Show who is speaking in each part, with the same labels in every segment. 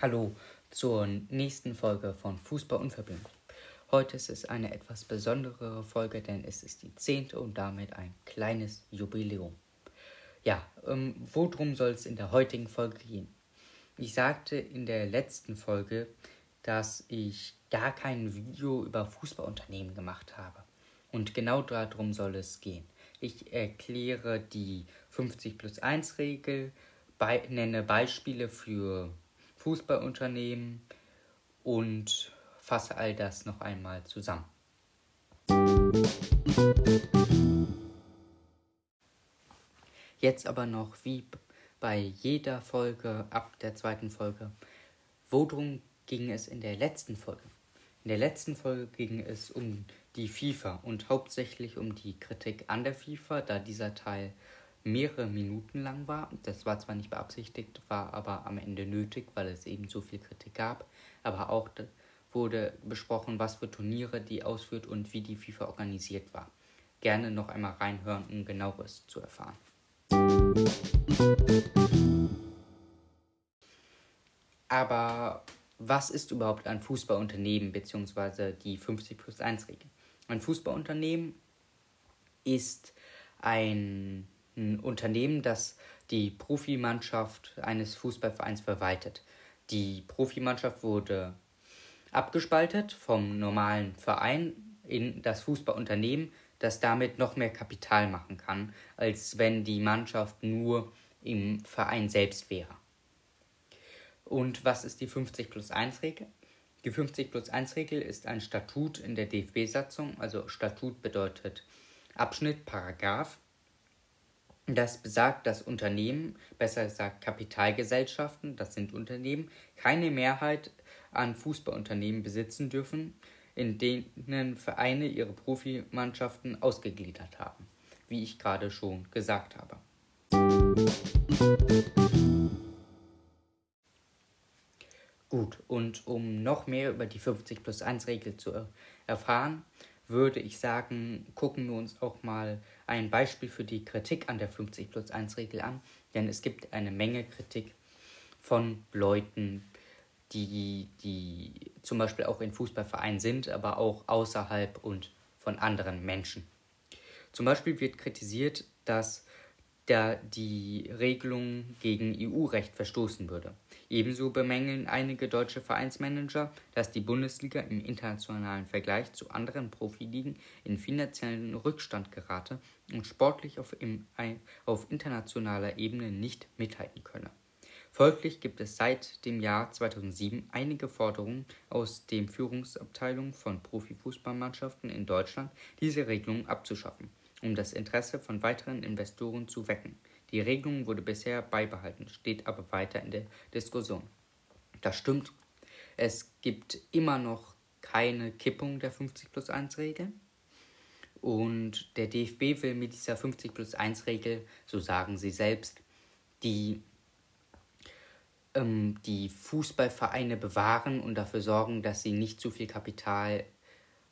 Speaker 1: Hallo zur nächsten Folge von Fußball unverbindlich. Heute ist es eine etwas besondere Folge, denn es ist die zehnte und damit ein kleines Jubiläum. Ja, ähm, worum soll es in der heutigen Folge gehen? Ich sagte in der letzten Folge, dass ich gar kein Video über Fußballunternehmen gemacht habe. Und genau darum soll es gehen. Ich erkläre die 50 plus 1 Regel, bei, nenne Beispiele für Fußballunternehmen und fasse all das noch einmal zusammen. Jetzt aber noch wie bei jeder Folge ab der zweiten Folge. Worum ging es in der letzten Folge? In der letzten Folge ging es um die FIFA und hauptsächlich um die Kritik an der FIFA, da dieser Teil mehrere Minuten lang war. Das war zwar nicht beabsichtigt, war aber am Ende nötig, weil es eben so viel Kritik gab, aber auch wurde besprochen, was für Turniere die ausführt und wie die FIFA organisiert war. Gerne noch einmal reinhören, um genaueres zu erfahren. Aber was ist überhaupt ein Fußballunternehmen bzw. die 50 plus 1 Regel? Ein Fußballunternehmen ist ein, ein Unternehmen, das die Profimannschaft eines Fußballvereins verwaltet. Die Profimannschaft wurde abgespaltet vom normalen Verein in das Fußballunternehmen, das damit noch mehr Kapital machen kann, als wenn die Mannschaft nur im Verein selbst wäre. Und was ist die 50 plus 1 Regel? Die 50 plus 1 Regel ist ein Statut in der DFB-Satzung, also Statut bedeutet Abschnitt, Paragraph. Das besagt, dass Unternehmen, besser gesagt Kapitalgesellschaften, das sind Unternehmen, keine Mehrheit an Fußballunternehmen besitzen dürfen, in denen Vereine ihre Profimannschaften ausgegliedert haben, wie ich gerade schon gesagt habe. Gut, und um noch mehr über die 50 plus 1 Regel zu erfahren, würde ich sagen, gucken wir uns auch mal ein Beispiel für die Kritik an der 50 plus 1 Regel an, denn es gibt eine Menge Kritik von Leuten, die, die zum Beispiel auch in Fußballvereinen sind, aber auch außerhalb und von anderen Menschen. Zum Beispiel wird kritisiert, dass da die Regelung gegen EU-Recht verstoßen würde. Ebenso bemängeln einige deutsche Vereinsmanager, dass die Bundesliga im internationalen Vergleich zu anderen Profiligen in finanziellen Rückstand gerate und sportlich auf, im, auf internationaler Ebene nicht mithalten könne. Folglich gibt es seit dem Jahr 2007 einige Forderungen aus den Führungsabteilungen von Profifußballmannschaften in Deutschland, diese Regelung abzuschaffen, um das Interesse von weiteren Investoren zu wecken. Die Regelung wurde bisher beibehalten, steht aber weiter in der Diskussion. Das stimmt. Es gibt immer noch keine Kippung der 50 plus 1 Regel. Und der DFB will mit dieser 50 plus 1 Regel, so sagen sie selbst, die ähm, die Fußballvereine bewahren und dafür sorgen, dass sie nicht zu viel Kapital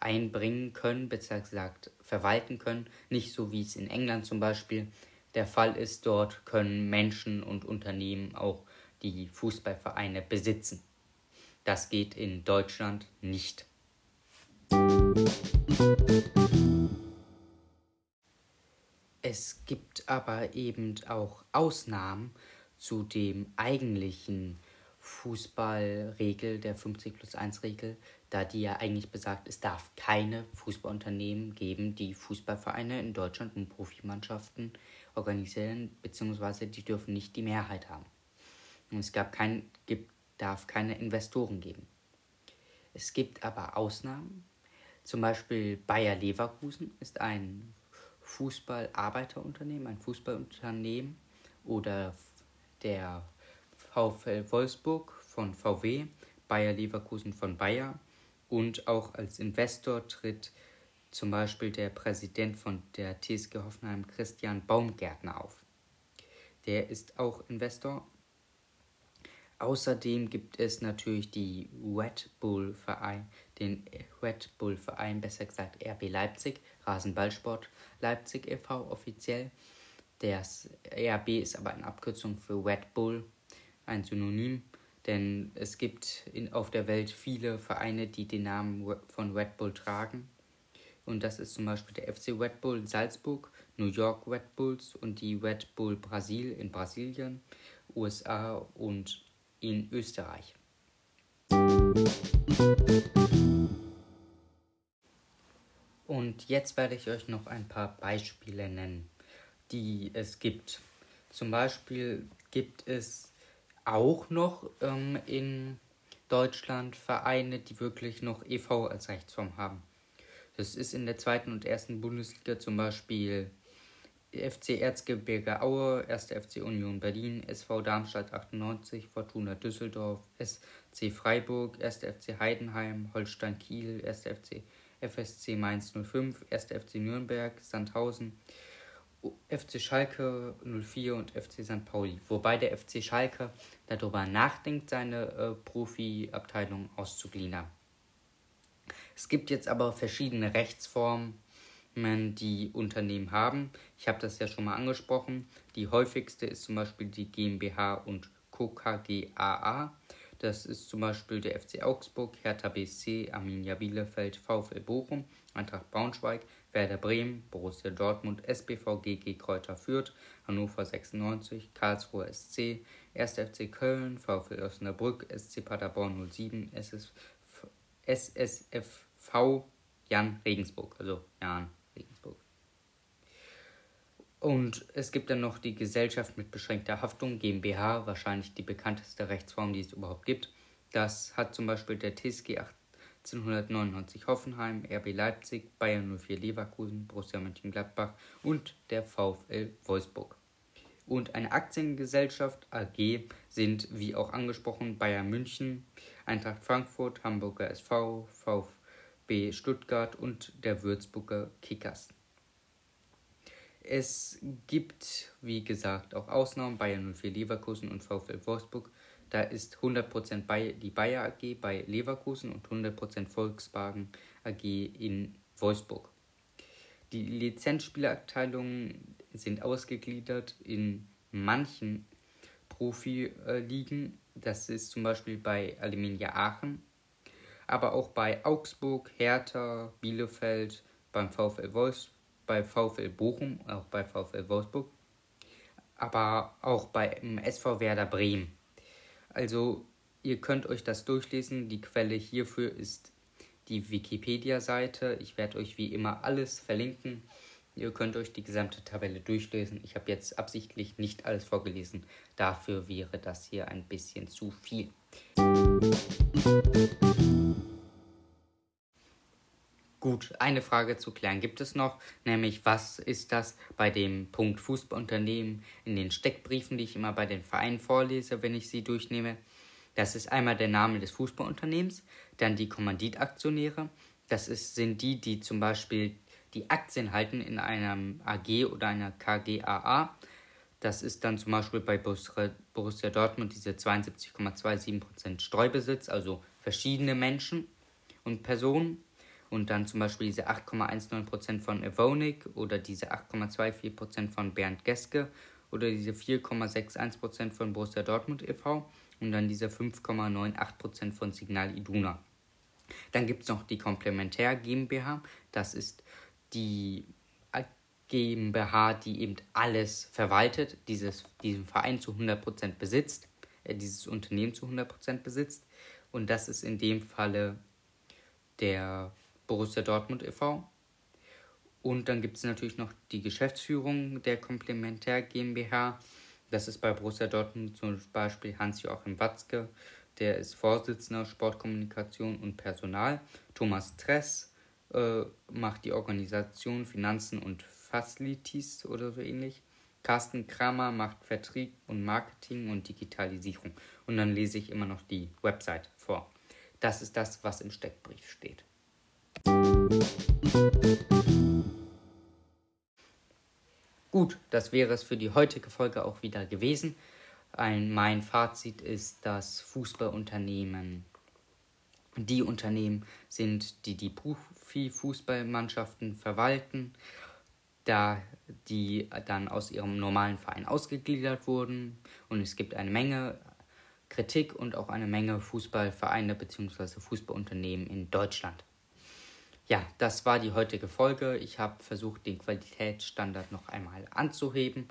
Speaker 1: einbringen können, beziehungsweise gesagt, verwalten können. Nicht so wie es in England zum Beispiel der Fall ist. Dort können Menschen und Unternehmen auch die Fußballvereine besitzen. Das geht in Deutschland nicht. Es gibt aber eben auch Ausnahmen, zu dem eigentlichen Fußballregel, der 50 plus 1 Regel, da die ja eigentlich besagt, es darf keine Fußballunternehmen geben, die Fußballvereine in Deutschland und Profimannschaften organisieren, beziehungsweise die dürfen nicht die Mehrheit haben. Und es gab kein, gibt, darf keine Investoren geben. Es gibt aber Ausnahmen. Zum Beispiel Bayer Leverkusen ist ein Fußballarbeiterunternehmen, ein Fußballunternehmen oder der VfL Wolfsburg von VW, Bayer Leverkusen von Bayer und auch als Investor tritt zum Beispiel der Präsident von der TSG Hoffenheim Christian Baumgärtner auf. Der ist auch Investor. Außerdem gibt es natürlich die Red Bull Verein, den Red Bull Verein, besser gesagt RB Leipzig, Rasenballsport Leipzig e.V. offiziell Das RB ist aber eine Abkürzung für Red Bull, ein Synonym, denn es gibt in, auf der Welt viele Vereine, die den Namen von Red Bull tragen. Und das ist zum Beispiel der FC Red Bull Salzburg, New York Red Bulls und die Red Bull Brasil in Brasilien, USA und in Österreich. Und jetzt werde ich euch noch ein paar Beispiele nennen, die es gibt. Zum Beispiel gibt es auch noch ähm, in Deutschland Vereine, die wirklich noch EV als Rechtsform haben. Das ist in der zweiten und ersten Bundesliga zum Beispiel FC Erzgebirge Aue, 1. FC Union Berlin, SV Darmstadt 98, Fortuna Düsseldorf, SC Freiburg, 1. FC Heidenheim, Holstein Kiel, 1. FC FSC Mainz 05, 1. FC Nürnberg, Sandhausen, FC Schalke 04 und FC St. Pauli. Wobei der FC Schalke darüber nachdenkt, seine äh, Profiabteilung auszugliedern. Es gibt jetzt aber verschiedene Rechtsformen die Unternehmen haben. Ich habe das ja schon mal angesprochen. Die häufigste ist zum Beispiel die GmbH und Co. KGaA. Das ist zum Beispiel der FC Augsburg, Hertha BSC, Arminia Bielefeld, VfL Bochum, Eintracht Braunschweig, Werder Bremen, Borussia Dortmund, SBV GG Kräuter Fürth, Hannover 96, Karlsruher SC, 1. FC Köln, VfL Osnabrück, SC Paderborn 07, SS, SSFV Jan Regensburg, also Jan Regensburg. Und es gibt dann noch die Gesellschaft mit beschränkter Haftung, GmbH, wahrscheinlich die bekannteste Rechtsform, die es überhaupt gibt. Das hat zum Beispiel der TSG 1899 Hoffenheim, RB Leipzig, Bayern 04 Leverkusen, Borussia Mönchengladbach und der VfL Wolfsburg. Und eine Aktiengesellschaft AG sind, wie auch angesprochen, Bayern München, Eintracht Frankfurt, Hamburger SV, VfB Stuttgart und der Würzburger Kickers. Es gibt, wie gesagt, auch Ausnahmen, Bayern 04 Leverkusen und VfL Wolfsburg. Da ist 100% bei, die Bayer AG bei Leverkusen und 100% Volkswagen AG in Wolfsburg. Die Lizenzspielerabteilungen sind ausgegliedert in manchen Profiligen. Das ist zum Beispiel bei Alminia Aachen, aber auch bei Augsburg, Hertha, Bielefeld, beim VfL Wolfsburg bei VfL Bochum, auch bei VfL Wolfsburg, aber auch beim SV Werder Bremen. Also ihr könnt euch das durchlesen. Die Quelle hierfür ist die Wikipedia-Seite. Ich werde euch wie immer alles verlinken. Ihr könnt euch die gesamte Tabelle durchlesen. Ich habe jetzt absichtlich nicht alles vorgelesen. Dafür wäre das hier ein bisschen zu viel. Gut, eine Frage zu klären gibt es noch, nämlich was ist das bei dem Punkt Fußballunternehmen in den Steckbriefen, die ich immer bei den Vereinen vorlese, wenn ich sie durchnehme. Das ist einmal der Name des Fußballunternehmens, dann die Kommanditaktionäre. Das ist, sind die, die zum Beispiel die Aktien halten in einem AG oder einer KGAA. Das ist dann zum Beispiel bei Borussia Dortmund diese 72,27% Streubesitz, also verschiedene Menschen und Personen und dann zum Beispiel diese 8,19% von Evonik oder diese 8,24% von Bernd Geske oder diese 4,61% von Borussia Dortmund e.V. und dann diese 5,98% von Signal Iduna. Dann gibt es noch die Komplementär GmbH, das ist die GmbH, die eben alles verwaltet, dieses, diesen Verein zu 100% besitzt, äh, dieses Unternehmen zu 100% besitzt. Und das ist in dem Falle der Borussia Dortmund e.V. Und dann gibt es natürlich noch die Geschäftsführung der Komplementär GmbH. Das ist bei Borussia Dortmund zum Beispiel Hans-Joachim Watzke, der ist Vorsitzender Sportkommunikation und Personal. Thomas Tress äh, macht die Organisation, Finanzen und Facilities oder so ähnlich. Carsten Kramer macht Vertrieb und Marketing und Digitalisierung. Und dann lese ich immer noch die Website vor. Das ist das, was im Steckbrief steht. Gut, das wäre es für die heutige Folge auch wieder gewesen. Ein, mein Fazit ist, dass Fußballunternehmen die Unternehmen sind, die die Profifußballmannschaften verwalten. da die dann aus ihrem normalen Verein ausgegliedert wurden. Und es gibt eine Menge Kritik und auch eine Menge Fußballvereine bzw. Fußballunternehmen in Deutschland. Ja, das war die heutige Folge. Ich habe versucht, den Qualitätsstandard noch einmal anzuheben.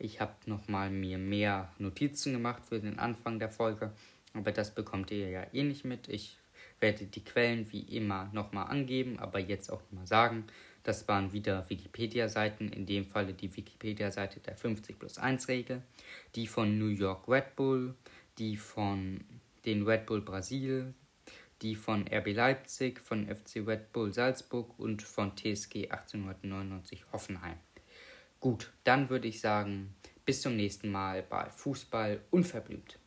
Speaker 1: Ich habe nochmal mir mehr Notizen gemacht für den Anfang der Folge, aber das bekommt ihr ja eh nicht mit. Ich werde die Quellen wie immer nochmal angeben, aber jetzt auch nochmal sagen, das waren wieder Wikipedia-Seiten, in dem Falle die Wikipedia-Seite der 50 plus 1 Regel, die von New York Red Bull, die von den Red Bull Brasil, die von RB Leipzig, von FC Red Bull Salzburg und von TSG 1899 Hoffenheim. Gut, dann würde ich sagen, bis zum nächsten Mal bei Fußball unverblümt.